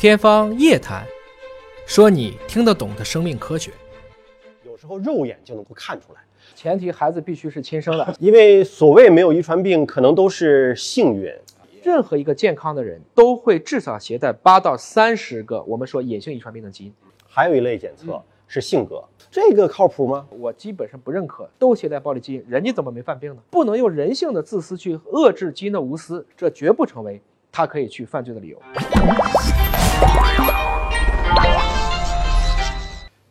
天方夜谭，说你听得懂的生命科学。有时候肉眼就能够看出来，前提孩子必须是亲生的。因为所谓没有遗传病，可能都是幸运。任何一个健康的人都会至少携带八到三十个我们说隐性遗传病的基因。还有一类检测是性格，这个靠谱吗？我基本上不认可，都携带暴力基因，人家怎么没犯病呢？不能用人性的自私去遏制基因的无私，这绝不成为他可以去犯罪的理由。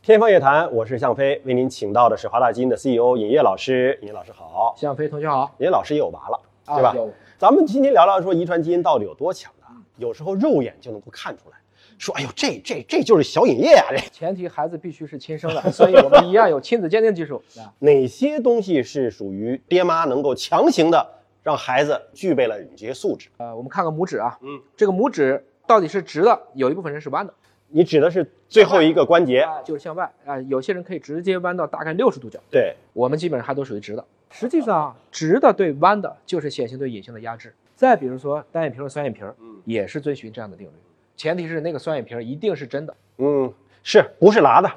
天方夜谭，我是向飞，为您请到的是华大基因的 CEO 尹烨老师。尹烨老师好，向飞同学好，尹烨老师也有娃了，对吧？咱们今天聊聊说遗传基因到底有多强大，有时候肉眼就能够看出来，说哎呦这这这就是小尹烨啊，这前提孩子必须是亲生的，所以我们一样有亲子鉴定技术 啊。哪些东西是属于爹妈能够强行的让孩子具备了这些素质？呃，我们看看拇指啊，嗯，这个拇指到底是直的，有一部分人是弯的，你指的是最后一个关节，啊，就是向外啊、有些人可以直接弯到大概六十度角，对，我们基本上还都属于直的。实际上，直的对弯的就是显性对隐性的压制。再比如说单眼皮和双眼皮，嗯也是遵循这样的定律，前提是那个双眼皮一定是真的。嗯，是不是拉的？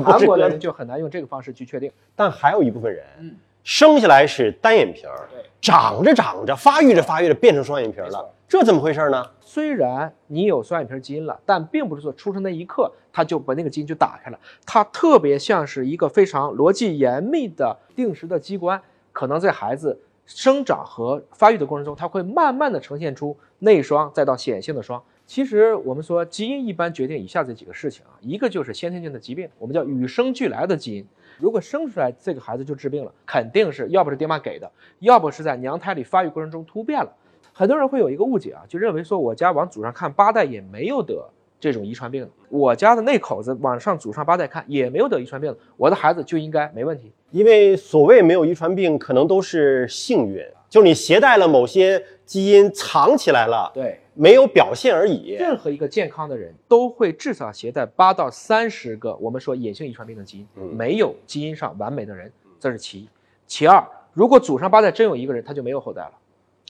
韩国的 人就很难用这个方式去确定。但还有一部分人，嗯生下来是单眼皮儿对，长着长着，发育着发育着变成双眼皮儿了，这怎么回事呢？虽然你有双眼皮基因了，但并不是说出生那一刻它就把那个基因就打开了，它特别像是一个非常逻辑严密的定时的机关，可能在孩子生长和发育的过程中，它会慢慢的呈现出内双，再到显性的双。其实我们说基因一般决定以下这几个事情啊，一个就是先天性的疾病，我们叫与生俱来的基因。如果生出来这个孩子就治病了，肯定是要不是爹妈给的，要不是在娘胎里发育过程中突变了。很多人会有一个误解啊，就认为说我家往祖上看八代也没有得这种遗传病，我家的那口子往上祖上八代看也没有得遗传病，我的孩子就应该没问题。因为所谓没有遗传病，可能都是幸运，就是你携带了某些基因藏起来了，对，没有表现而已。任何一个健康的人都会至少携带八到三十个我们说隐性遗传病的基因，嗯没有基因上完美的人，这是其一。其二，如果祖上八代真有一个人，他就没有后代了。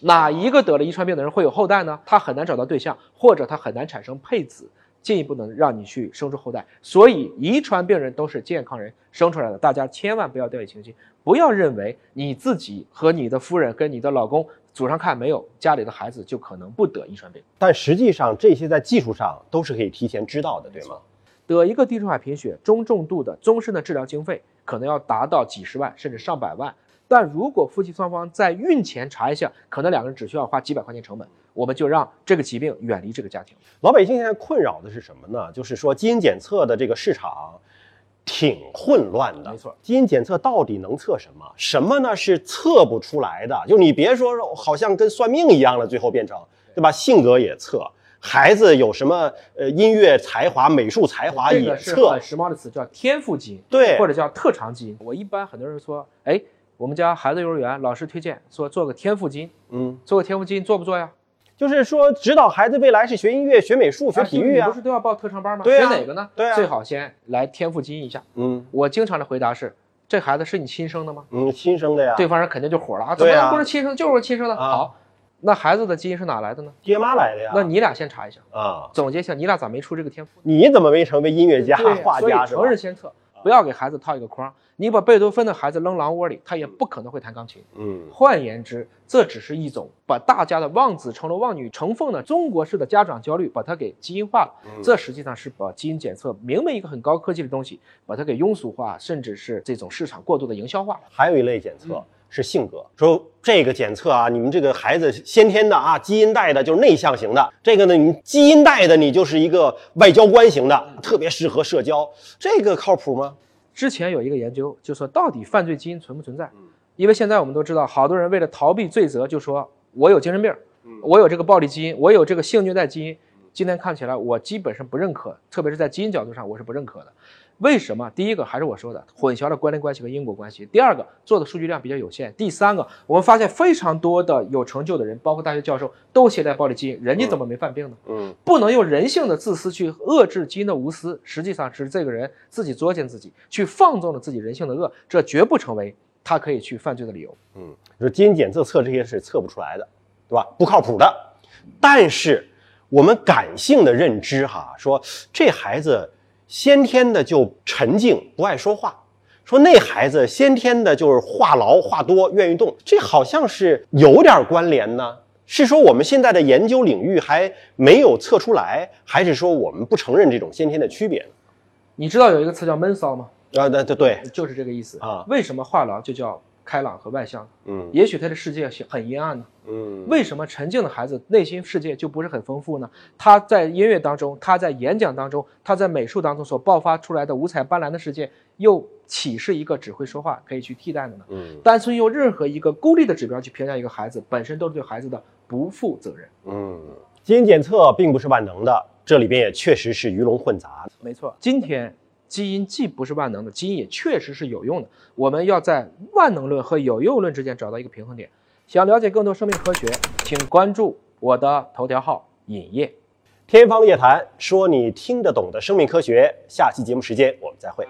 哪一个得了遗传病的人会有后代呢？他很难找到对象，或者他很难产生配子，进一步能让你去生出后代。所以，遗传病人都是健康人生出来的，大家千万不要掉以轻心，不要认为你自己和你的夫人跟你的老公祖上看没有，家里的孩子就可能不得遗传病。但实际上这些在技术上都是可以提前知道的，对吗？得一个地中海贫血中重度的终身的治疗经费可能要达到几十万甚至上百万，但如果夫妻双方在孕前查一下，可能两个人只需要花几百块钱成本，我们就让这个疾病远离这个家庭。老百姓现在困扰的是什么呢？就是说基因检测的这个市场挺混乱的。没错，基因检测到底能测什么？什么呢是测不出来的？就你别说好像跟算命一样了，最后变成对吧？性格也测，孩子有什么呃音乐才华、美术才华也这个是测很。时髦的词，叫天赋基因，对或者叫特长基因。我一般很多人说，哎，我们家孩子幼儿园老师推荐说做个天赋基因，嗯，做个天赋基因做不做呀？就是说指导孩子未来是学音乐、学美术、学体育不。是都要报特长班吗？对啊学哪个呢？对啊最好先来天赋基因一下。嗯我经常的回答是：这孩子是你亲生的吗？嗯，亲生的呀。对方人肯定就火了啊！怎么对啊能不是亲生？就是我亲生的。啊好，那孩子的基因是哪来的呢？爹妈来的呀。那你俩先查一下，啊，总结一下，你俩咋没出这个天赋？你怎么没成为音乐家、画家成？人先测，不要给孩子套一个框。你把贝多芬的孩子扔狼窝里，他也不可能会弹钢琴。嗯，换言之，这只是一种把大家的望子成龙、望女成凤的中国式的家长焦虑，把它给基因化了。嗯这实际上是把基因检测明明一个很高科技的东西，把它给庸俗化，甚至是这种市场过度的营销化了。还有一类检嗯测是性格，说这个检测啊，你们这个孩子先天的啊，基因带的就是内向型的，这个呢，你基因带的你就是一个外交官型的，嗯特别适合社交，这个靠谱吗？之前有一个研究，就说到底犯罪基因存不存在？因为现在我们都知道，好多人为了逃避罪责，就说我有精神病，我有这个暴力基因，我有这个性虐待基因。今天看起来，我基本上不认可，特别是在基因角度上，我是不认可的。为什么？第一个还是我说的，混淆了关联关系和因果关系；第二个，做的数据量比较有限；第三个，我们发现非常多的有成就的人，包括大学教授，都携带暴力基因，人家怎么没犯病呢？嗯，不能用人性的自私去遏制基因的无私，实际上是这个人自己作践自己，去放纵了自己人性的恶，这绝不成为他可以去犯罪的理由。嗯，说基因检测测这些是测不出来的，对吧？不靠谱的。但是我们感性的认知哈，说这孩子先天的就沉静，不爱说话。说那孩子先天的就是话痨、话多、愿意动，这好像是有点关联呢。是说我们现在的研究领域还没有测出来，还是说我们不承认这种先天的区别呢？你知道有一个词叫闷骚吗？啊，对对对，就是这个意思啊。为什么话痨就叫开朗和外向？嗯也许他的世界很阴暗呢。嗯，为什么沉静的孩子内心世界就不是很丰富呢？他在音乐当中，他在演讲当中，他在美术当中所爆发出来的五彩斑斓的世界，又岂是一个只会说话可以去替代的呢？嗯单纯用任何一个孤立的指标去评价一个孩子，本身都是对孩子的不负责任。嗯，基因检测并不是万能的，这里边也确实是鱼龙混杂。没错，今天基因既不是万能的，基因也确实是有用的。我们要在万能论和有用论之间找到一个平衡点。想了解更多生命科学，请关注我的头条号“影业”。天方夜谭，说你听得懂的生命科学。下期节目时间我们再会。